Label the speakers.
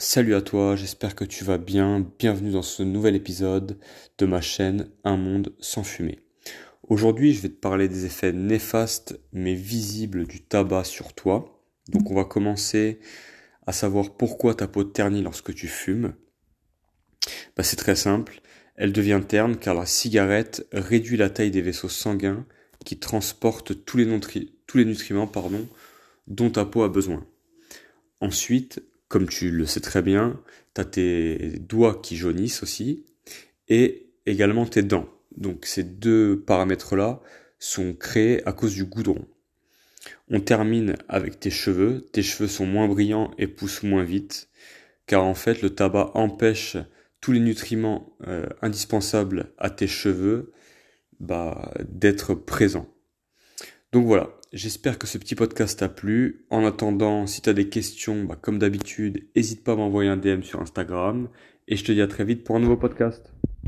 Speaker 1: Salut à toi, j'espère que tu vas bien. Bienvenue dans ce nouvel épisode de ma chaîne Un monde sans fumée. Aujourd'hui, je vais te parler des effets néfastes mais visibles du tabac sur toi. Donc on va commencer à savoir pourquoi ta peau ternit lorsque tu fumes. Bah, c'est très simple, elle devient terne car la cigarette réduit la taille des vaisseaux sanguins qui transportent tous les, nutriments pardon, dont ta peau a besoin. Ensuite, comme tu le sais très bien, tu as tes doigts qui jaunissent aussi et également tes dents. Donc ces deux paramètres-là sont créés à cause du goudron. On termine avec tes cheveux. Tes cheveux sont moins brillants et poussent moins vite car en fait le tabac empêche tous les nutriments euh, indispensables à tes cheveux bah, d'être présents. Donc voilà, j'espère que ce petit podcast t'a plu. En attendant, si tu as des questions, bah, comme d'habitude, n'hésite pas à m'envoyer un DM sur Instagram. Et je te dis à très vite pour un nouveau podcast.